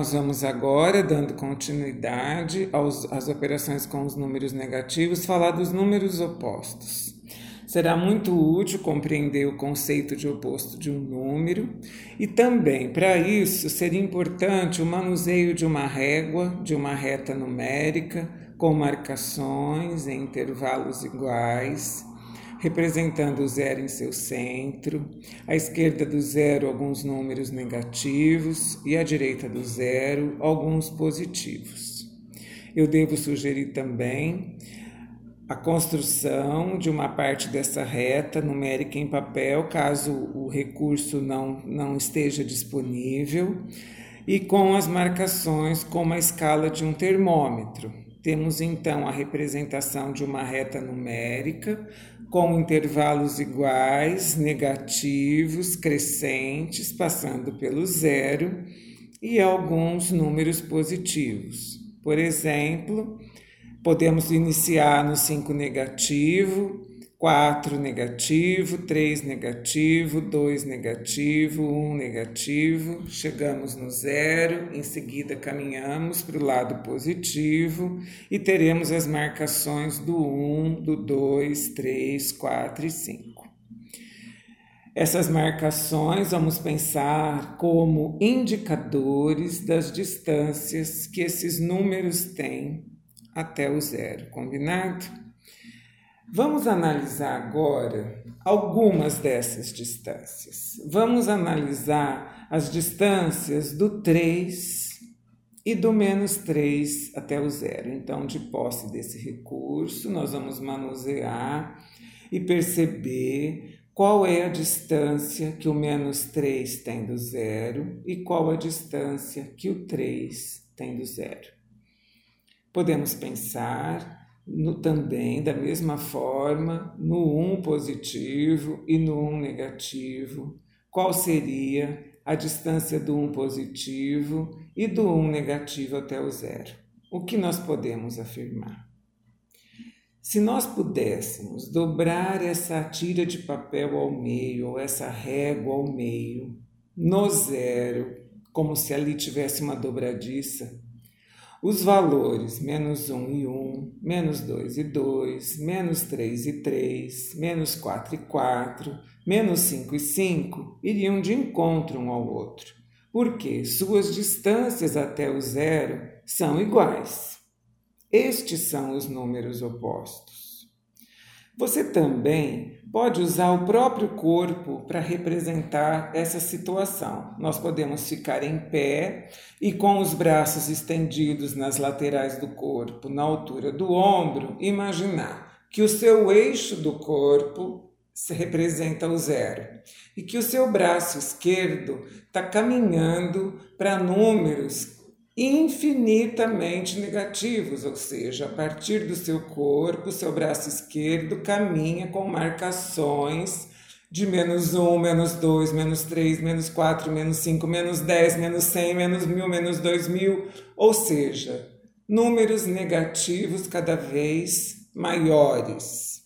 nós vamos agora, dando continuidade aos, às operações com os números negativos, falar dos números opostos. Será muito útil compreender o conceito de oposto de um número e também, para isso, seria importante o manuseio de uma régua, de uma reta numérica, com marcações em intervalos iguais, representando o zero em seu centro, à esquerda do zero alguns números negativos e à direita do zero alguns positivos. Eu devo sugerir também a construção de uma parte dessa reta numérica em papel, caso o recurso não, não esteja disponível, e com as marcações como a escala de um termômetro. Temos então a representação de uma reta numérica com intervalos iguais, negativos, crescentes, passando pelo zero, e alguns números positivos. Por exemplo, Podemos iniciar no 5 negativo, 4 negativo, 3 negativo, 2 negativo, 1 negativo, chegamos no zero, em seguida caminhamos para o lado positivo e teremos as marcações do 1, do 2, 3, 4 e 5. Essas marcações vamos pensar como indicadores das distâncias que esses números têm até o zero, combinado? Vamos analisar agora algumas dessas distâncias. Vamos analisar as distâncias do 3 e do menos 3 até o zero. Então, de posse desse recurso, nós vamos manusear e perceber qual é a distância que o menos 3 tem do zero e qual a distância que o 3 tem do zero. Podemos pensar no, também, da mesma forma, no 1 um positivo e no 1 um negativo. Qual seria a distância do 1 um positivo e do 1 um negativo até o zero? O que nós podemos afirmar? Se nós pudéssemos dobrar essa tira de papel ao meio, ou essa régua ao meio, no zero, como se ali tivesse uma dobradiça, os valores menos 1 e 1, menos 2 e 2, menos 3 e 3, menos 4 e 4, menos 5 e 5 iriam de encontro um ao outro, porque suas distâncias até o zero são iguais. Estes são os números opostos. Você também pode usar o próprio corpo para representar essa situação. Nós podemos ficar em pé e com os braços estendidos nas laterais do corpo, na altura do ombro, imaginar que o seu eixo do corpo representa o zero e que o seu braço esquerdo está caminhando para números infinitamente negativos, ou seja, a partir do seu corpo, seu braço esquerdo caminha com marcações de menos 1, menos 2, menos 3, menos 4, menos 5, menos 10, menos 100, menos 1000, menos 2000, ou seja, números negativos cada vez maiores.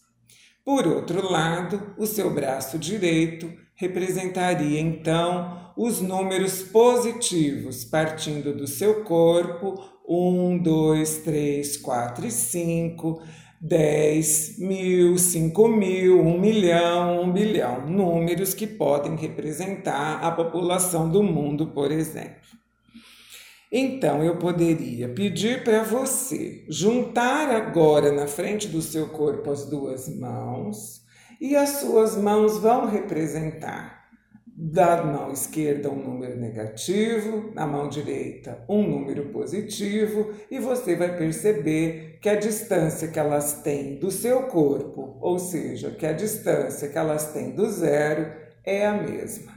Por outro lado, o seu braço direito representaria então os números positivos, partindo do seu corpo: 1, 2, 3, 4 e 5, 10, mil, 5 mil, 1 milhão, 1 bilhão. Números que podem representar a população do mundo, por exemplo. Então eu poderia pedir para você juntar agora na frente do seu corpo as duas mãos e as suas mãos vão representar da mão esquerda um número negativo, na mão direita um número positivo, e você vai perceber que a distância que elas têm do seu corpo, ou seja, que a distância que elas têm do zero, é a mesma.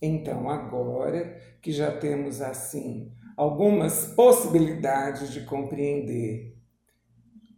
Então, agora que já temos assim algumas possibilidades de compreender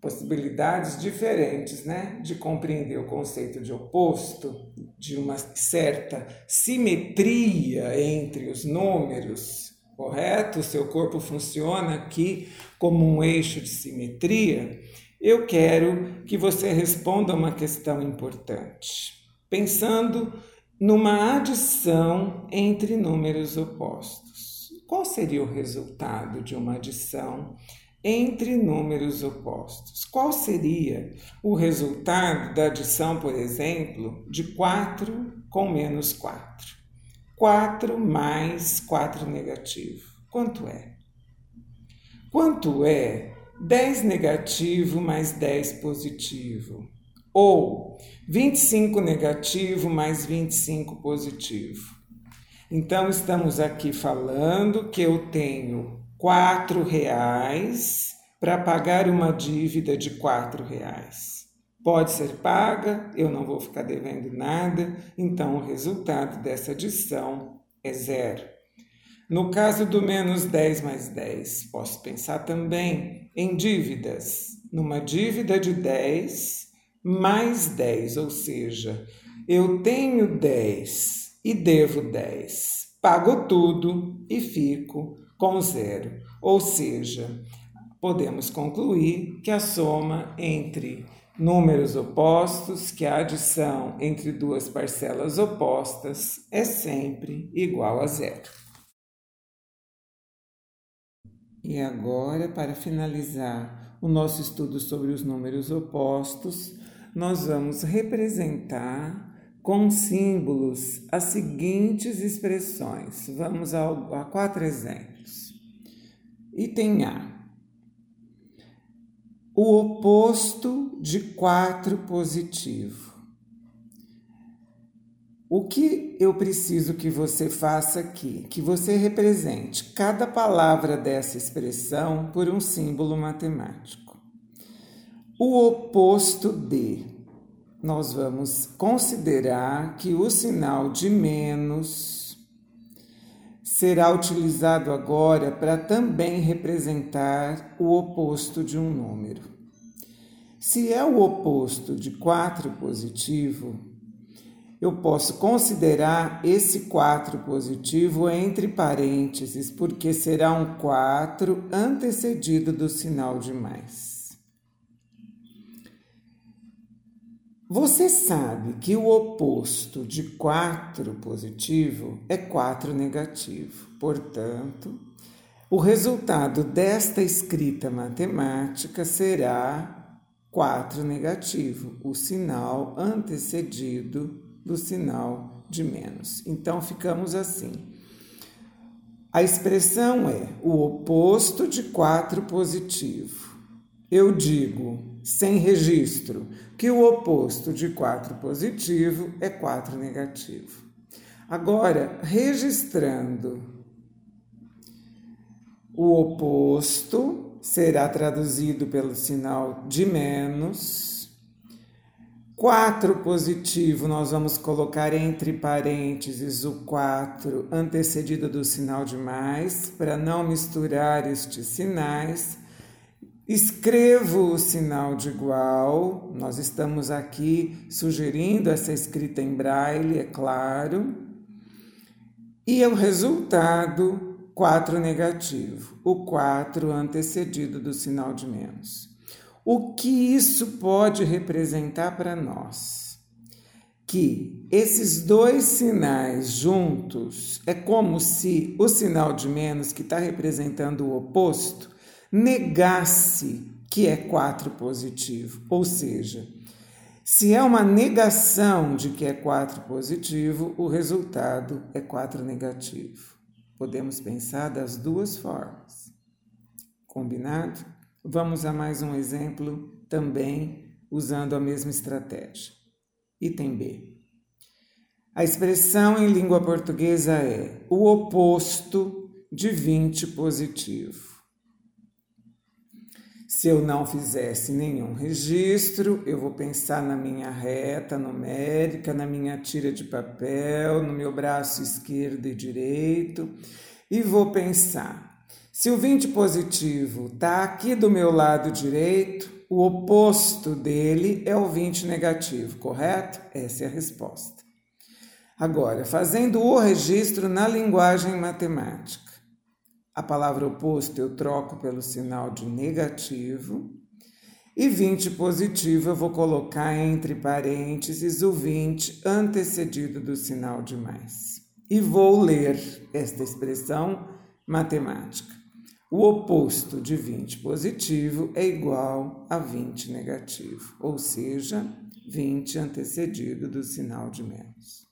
possibilidades diferentes né, de compreender o conceito de oposto, de uma certa simetria entre os números, correto? O seu corpo funciona aqui como um eixo de simetria. Eu quero que você responda uma questão importante, pensando numa adição entre números opostos. Qual seria o resultado de uma adição entre números opostos? Qual seria o resultado da adição, por exemplo, de 4 com menos 4? 4 mais 4 negativo. Quanto é? Quanto é 10 negativo mais 10 positivo? Ou 25 negativo mais 25 positivo? Então, estamos aqui falando que eu tenho quatro reais para pagar uma dívida de quatro reais. Pode ser paga, eu não vou ficar devendo nada, então o resultado dessa adição é zero. No caso do menos 10 mais 10, posso pensar também em dívidas. Numa dívida de 10 mais 10, ou seja, eu tenho 10 e devo 10. Pago tudo e fico com zero. Ou seja, podemos concluir que a soma entre números opostos, que a adição entre duas parcelas opostas é sempre igual a zero. E agora, para finalizar o nosso estudo sobre os números opostos, nós vamos representar com símbolos as seguintes expressões. Vamos a, quatro exemplos. Item A. O oposto de 4 positivo. O que eu preciso que você faça aqui? Que você represente cada palavra dessa expressão por um símbolo matemático. O oposto de nós vamos considerar que o sinal de menos será utilizado agora para também representar o oposto de um número. Se é o oposto de 4 positivo, eu posso considerar esse 4 positivo entre parênteses, porque será um 4 antecedido do sinal de mais. Você sabe que o oposto de 4 positivo é 4 negativo. Portanto, o resultado desta escrita matemática será 4 negativo, o sinal antecedido do sinal de menos. Então, ficamos assim. A expressão é o oposto de 4 positivo. Eu digo, sem registro, que o oposto de 4 positivo é 4 negativo. Agora, registrando o oposto, será traduzido pelo sinal de menos. 4 positivo, nós vamos colocar entre parênteses o 4 antecedido do sinal de mais, para não misturar estes sinais. Escrevo o sinal de igual, nós estamos aqui sugerindo essa escrita em braille, é claro. E o resultado, 4 negativo, o 4 antecedido do sinal de menos. O que isso pode representar para nós? Que esses dois sinais juntos é como se o sinal de menos, que está representando o oposto, negasse que é 4 positivo, ou seja, se é uma negação de que é 4 positivo, o resultado é 4 negativo. Podemos pensar das duas formas. Combinado? Vamos a mais um exemplo também usando a mesma estratégia. Item B. A expressão em língua portuguesa é o oposto de 20 positivo. Se eu não fizesse nenhum registro, eu vou pensar na minha reta numérica, na minha tira de papel, no meu braço esquerdo e direito, e vou pensar: se o 20 positivo está aqui do meu lado direito, o oposto dele é o 20 negativo, correto? Essa é a resposta. Agora, fazendo o registro na linguagem matemática. A palavra oposto eu troco pelo sinal de negativo. E 20 positivo eu vou colocar entre parênteses o 20 antecedido do sinal de mais. E vou ler esta expressão Matemática. O oposto de 20 positivo é igual a 20 negativo, ou seja, 20 antecedido do sinal de menos.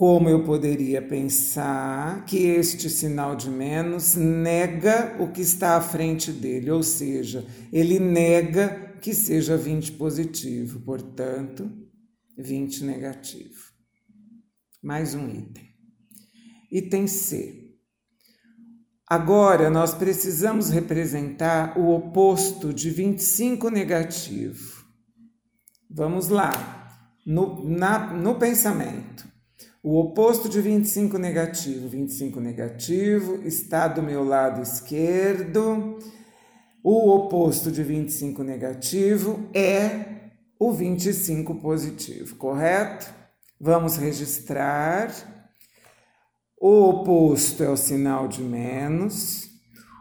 Como eu poderia pensar que este sinal de menos nega o que está à frente dele, ou seja, ele nega que seja 20 positivo, portanto, 20 negativo. Mais um item. Item C. Agora nós precisamos representar o oposto de 25 negativo. Vamos lá, no, na, no pensamento. O oposto de 25 negativo, 25 negativo, está do meu lado esquerdo. O oposto de 25 negativo é o 25 positivo, correto? Vamos registrar. O oposto é o sinal de menos.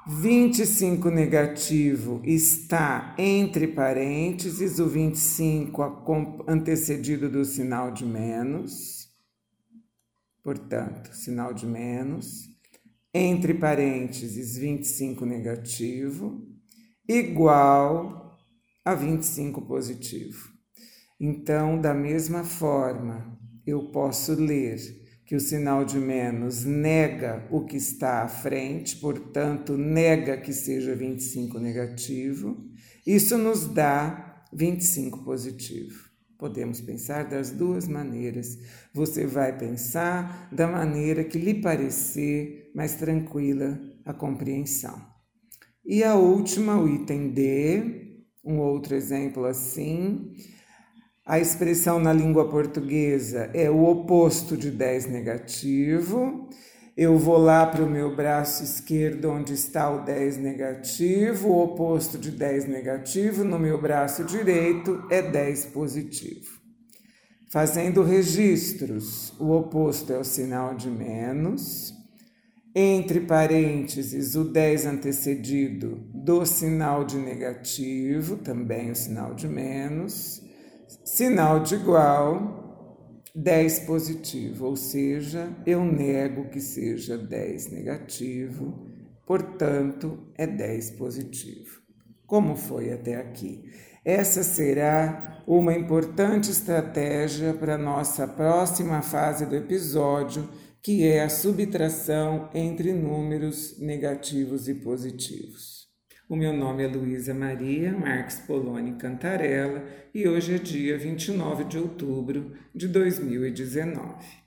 25 negativo está entre parênteses, o 25 antecedido do sinal de menos portanto, sinal de menos, entre parênteses 25 negativo, igual a 25 positivo. Então, da mesma forma, eu posso ler que o sinal de menos nega o que está à frente, portanto, nega que seja 25 negativo. Isso nos dá 25 positivo. Podemos pensar das duas maneiras. Você vai pensar da maneira que lhe parecer mais tranquila a compreensão. E a última, o item D, um outro exemplo assim. A expressão na língua portuguesa é o oposto de 10 negativo eu vou lá para o meu braço esquerdo, onde está o 10 negativo, o oposto de 10 negativo, no meu braço direito é 10 positivo. Fazendo registros, o oposto é o sinal de menos, entre parênteses, o 10 antecedido do sinal de negativo, também o sinal de menos, sinal de igual, 10 positivo, ou seja, eu nego que seja 10 negativo, portanto, é 10 positivo. Como foi até aqui? Essa será uma importante estratégia para nossa próxima fase do episódio, que é a subtração entre números negativos e positivos. O meu nome é Luísa Maria Marques Poloni Cantarella e hoje é dia 29 de outubro de 2019.